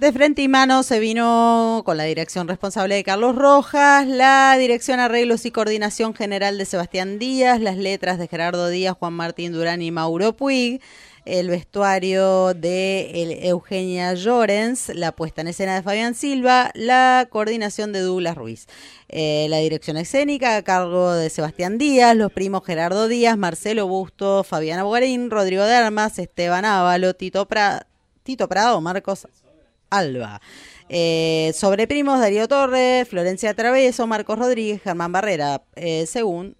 De frente y mano se vino con la dirección responsable de Carlos Rojas, la dirección arreglos y coordinación general de Sebastián Díaz, las letras de Gerardo Díaz, Juan Martín Durán y Mauro Puig, el vestuario de Eugenia Llorens, la puesta en escena de Fabián Silva, la coordinación de Douglas Ruiz, eh, la dirección escénica a cargo de Sebastián Díaz, los primos Gerardo Díaz, Marcelo Busto, Fabiana Bogarín, Rodrigo de Armas, Esteban Ávalo, Tito, Tito Prado, Marcos Alba. Eh, sobre primos, Darío Torres, Florencia Traveso, Marcos Rodríguez, Germán Barrera. Eh, según,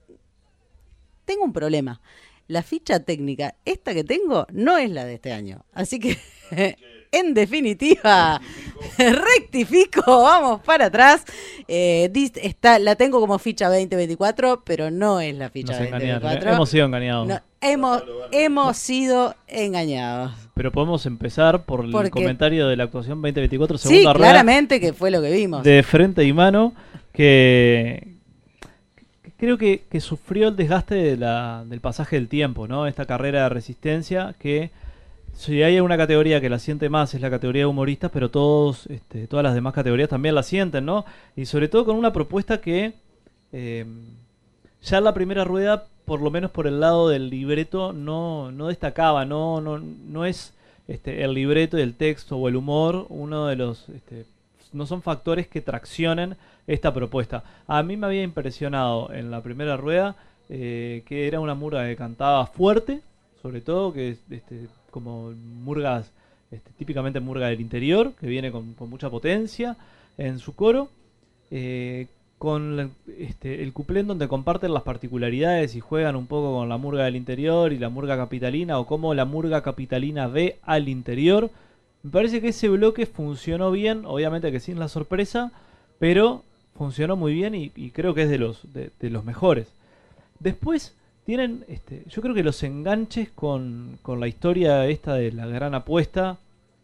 tengo un problema. La ficha técnica, esta que tengo, no es la de este año. Así que, en definitiva, rectifico, vamos para atrás. Eh, está, la tengo como ficha 2024, pero no es la ficha 2024. Hemos sido engañados. hemos, hemos sido engañados. Pero podemos empezar por el comentario de la actuación 2024, segunda sí, claramente que fue lo que vimos. De frente y mano, que, creo que, sufrió el desgaste de la, del pasaje del tiempo, ¿no? Esta carrera de resistencia que si hay una categoría que la siente más es la categoría de humoristas, pero todos, este, todas las demás categorías también la sienten, ¿no? Y sobre todo con una propuesta que eh, ya en la primera rueda por lo menos por el lado del libreto, no, no destacaba, no, no, no es este, el libreto y el texto o el humor uno de los... Este, no son factores que traccionen esta propuesta. A mí me había impresionado en la primera rueda eh, que era una murga que cantaba fuerte, sobre todo, que este, como murgas, este, típicamente murga del interior, que viene con, mucha potencia en su coro. Eh, con este, el cuplén donde comparten las particularidades y juegan un poco con la murga del interior y la murga capitalina o cómo la murga capitalina ve al interior. Me parece que ese bloque funcionó bien, obviamente que sin la sorpresa, pero funcionó muy bien y, creo que es de los, de, los mejores. Después tienen, este, yo creo que los enganches con, con la historia esta de la gran apuesta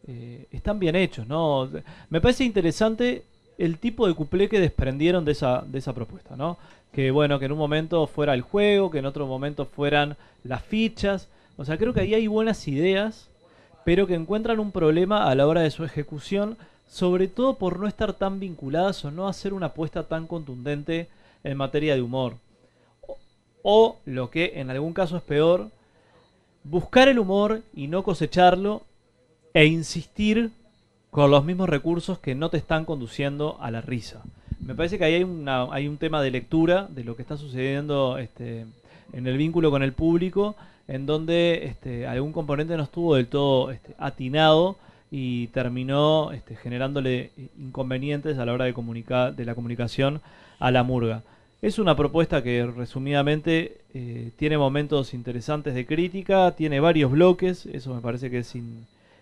eh, están bien hechos, ¿no? Me parece interesante el tipo de cuplé que desprendieron de esa, de esa propuesta, ¿no? Que bueno, que en un momento fuera el juego, que en otro momento fueran las fichas. O sea, creo que ahí hay buenas ideas, pero que encuentran un problema a la hora de su ejecución, sobre todo por no estar tan vinculadas o no hacer una apuesta tan contundente en materia de humor. O, lo que en algún caso es peor, buscar el humor y no cosecharlo e insistir con los mismos recursos que no te están conduciendo a la risa. Me parece que ahí hay, hay un tema de lectura de lo que está sucediendo este, en el vínculo con el público, en donde este, algún componente no estuvo del todo este, atinado y terminó este, generándole inconvenientes a la hora de, comunicar, de la comunicación a la murga. Es una propuesta que resumidamente eh, tiene momentos interesantes de crítica, tiene varios bloques, eso me parece que es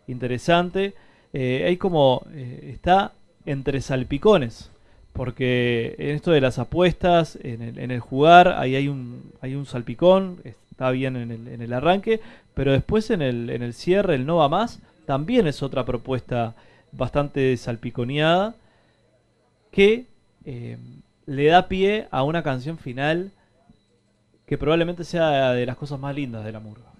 interesante eh, como eh, está entre salpicones. Porque en esto de las apuestas, en el, en el jugar, ahí hay un, hay un salpicón, está bien en el, arranque, pero después en el, en el cierre, el no va más, también es otra propuesta bastante salpiconeada que eh, le da pie a una canción final que probablemente sea de las cosas más lindas de la murga.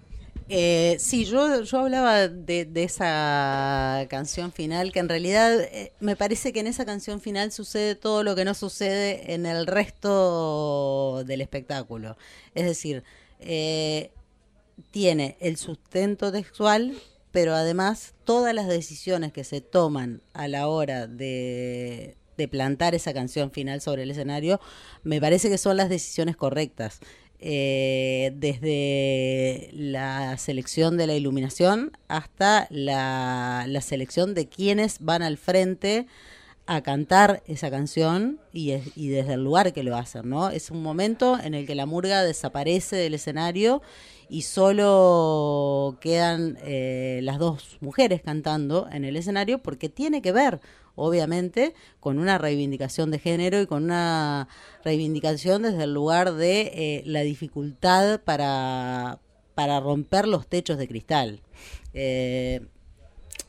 Eh, sí, yo, yo hablaba de, esa canción final, que en realidad eh, me parece que en esa canción final sucede todo lo que no sucede en el resto del espectáculo. Es decir, eh, tiene el sustento textual, pero además todas las decisiones que se toman a la hora de, de plantar esa canción final sobre el escenario, me parece que son las decisiones correctas. Eh, desde la selección de la iluminación hasta la, selección de quienes van al frente a cantar esa canción y, y, desde el lugar que lo hacen, ¿no? Es un momento en el que la murga desaparece del escenario y solo quedan eh, las dos mujeres cantando en el escenario porque tiene que ver, obviamente, con una reivindicación de género y con una reivindicación desde el lugar de eh, la dificultad para, para romper los techos de cristal. Eh,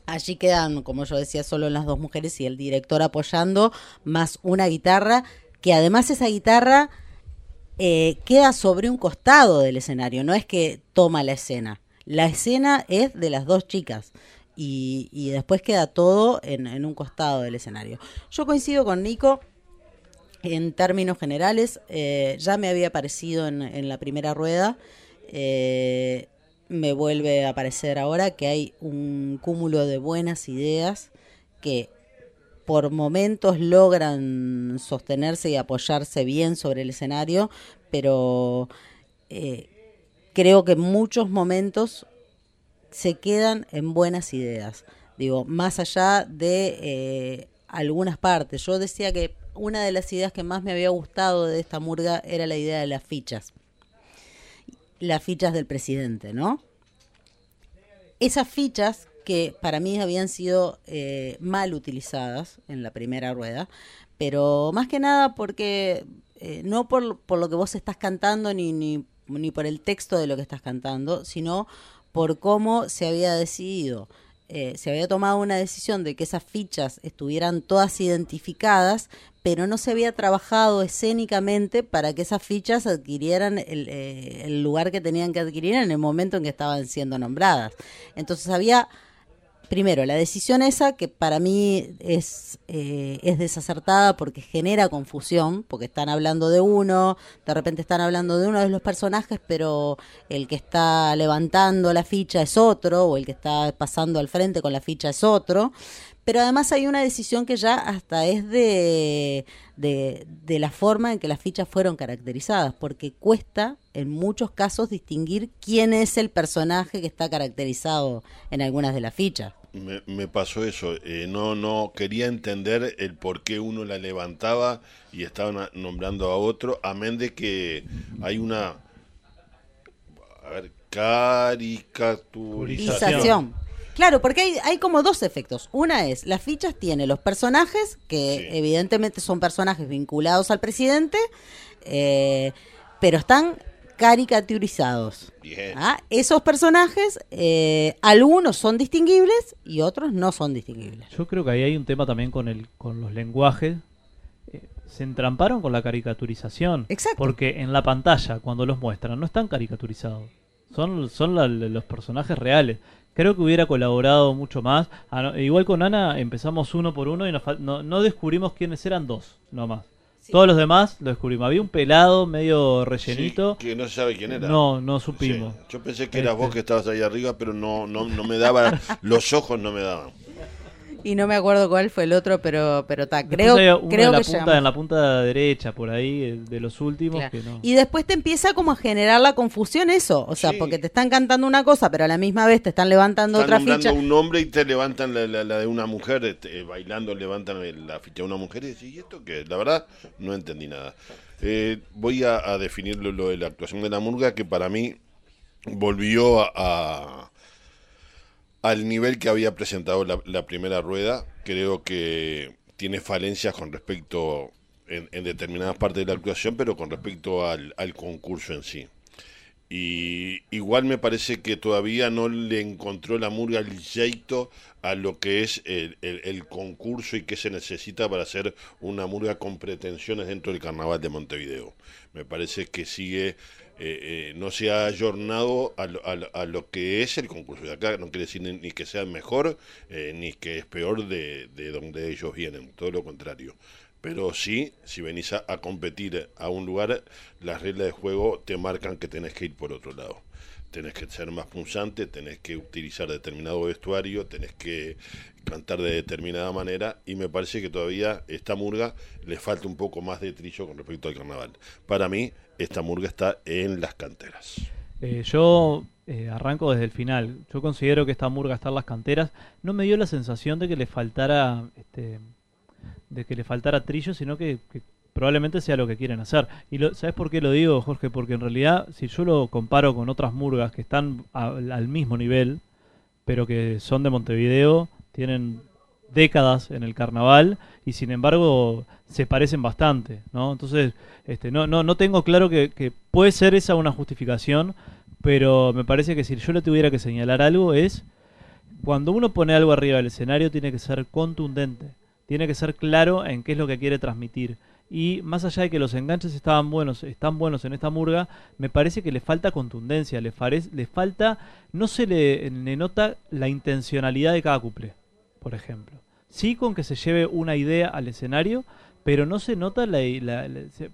Allí quedan, como yo decía, solo las dos mujeres y el director apoyando, más una guitarra, que además esa guitarra eh, queda sobre un costado del escenario, no es que toma la escena. La escena es de las dos chicas y, después queda todo en, un costado del escenario. Yo coincido con Nico en términos generales, eh, ya me había aparecido en, la primera rueda. Eh, me vuelve a parecer ahora que hay un cúmulo de buenas ideas que por momentos logran sostenerse y apoyarse bien sobre el escenario, pero eh, creo que en muchos momentos se quedan en buenas ideas. Digo, más allá de eh, algunas partes. Yo decía que una de las ideas que más me había gustado de esta murga era la idea de las fichas las fichas del presidente, ¿no? Esas fichas que para mí habían sido eh, mal utilizadas en la primera rueda, pero más que nada porque eh, no por, por, lo que vos estás cantando ni, ni, ni por el texto de lo que estás cantando, sino por cómo se había decidido. Eh, se había tomado una decisión de que esas fichas estuvieran todas identificadas, pero no se había trabajado escénicamente para que esas fichas adquirieran el, eh, el, lugar que tenían que adquirir en el momento en que estaban siendo nombradas. Entonces había primero, la decisión esa, que para mí es, eh, es desacertada porque genera confusión, porque están hablando de uno, de repente están hablando de uno de los personajes, pero el que está levantando la ficha es otro, o el que está pasando al frente con la ficha es otro pero además hay una decisión que ya hasta es de, de, la forma en que las fichas fueron caracterizadas, porque cuesta en muchos casos distinguir quién es el personaje que está caracterizado en algunas de las fichas. Me, pasó eso, eh, no, no quería entender el por qué uno la levantaba y estaban nombrando a otro, amén de que hay una a ver, caricaturización Claro, porque hay, hay como dos efectos. Una es, las fichas tiene los personajes, que evidentemente son personajes vinculados al presidente, eh, pero están caricaturizados. ¿Ah? Esos personajes, eh, algunos son distinguibles y otros no son distinguibles. Yo creo que ahí hay un tema también con, el, con los lenguajes. Eh, se entramparon con la caricaturización. Exacto. Porque en la pantalla, cuando los muestran, no están caricaturizados. Son, son los personajes reales. Creo que hubiera colaborado mucho más. Ah, igual con Ana empezamos uno por uno y no, descubrimos quiénes eran dos, nomás. Todos los demás lo descubrimos. Había un pelado medio rellenito. que no se sabe quién era. No, no supimos. Yo pensé que eras vos este. que estabas ahí arriba, pero no, no, no me daba, los ojos no me daban y no me acuerdo cuál fue el otro, pero pero está. Creo, creo en la que punta, en la punta derecha, por ahí, de los últimos. Y después te empieza como a generar la confusión eso. O sea, porque te están cantando una cosa, pero a la misma vez te están levantando otra ficha. un hombre y te levantan la, de una mujer, este, bailando levantan la ficha de una mujer y decís, ¿y esto qué? La verdad, no entendí nada. Eh, voy a, a definir lo, de la actuación de la murga, que para mí volvió a al nivel que había presentado la, primera rueda. Creo que tiene falencias con respecto en, determinadas partes de la actuación, pero con respecto al, concurso en sí. Y igual me parece que todavía no le encontró la murga el jeito a lo que es el, el, concurso y qué se necesita para hacer una murga con pretensiones dentro del carnaval de Montevideo. Me parece que sigue eh, eh, no se ha ayornado a lo, a, lo, que es el concurso de acá. No quiere decir ni, que sea mejor eh, ni que es peor de, de, donde ellos vienen, todo lo contrario. Pero sí, si venís a, competir a un lugar, las reglas de juego te marcan que tenés que ir por otro lado tenés que ser más punzante, tenés que utilizar determinado vestuario, tenés que cantar de determinada manera y me parece que todavía esta murga le falta un poco más de trillo con respecto al carnaval. Para mí esta murga está en las canteras. Eh, yo eh, arranco desde el final. Yo considero que esta murga está en las canteras. No me dio la sensación de que le faltara este, de que le faltara trillo, sino que, que probablemente sea lo que quieren hacer. Y lo, ¿sabes por qué lo digo, Jorge? Porque en realidad, si yo lo comparo con otras murgas que están al mismo nivel, pero que son de Montevideo, tienen décadas en el carnaval y sin embargo se parecen bastante, ¿no? Entonces, este, no, no, no tengo claro que, que puede ser esa una justificación, pero me parece que si yo le tuviera que señalar algo es cuando uno pone algo arriba del escenario tiene que ser contundente, tiene que ser claro en qué es lo que quiere transmitir. Y más allá de que los enganches estaban buenos, están buenos en esta murga, me parece que le falta contundencia, le, le falta, no se le, nota la intencionalidad de cada couple, por ejemplo. Sí con que se lleve una idea al escenario, pero no se nota la,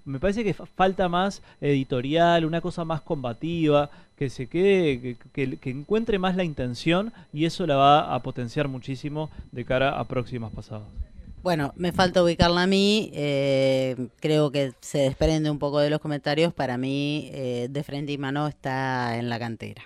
me parece que fa- falta más editorial, una cosa más combativa, que se quede, que, que- que encuentre más la intención y eso la va a potenciar muchísimo de cara a próximas pasadas. Bueno, me falta ubicarla a mí. eh, creo que se desprende un poco de los comentarios. Para mí, eh, de frente y mano está en la cantera.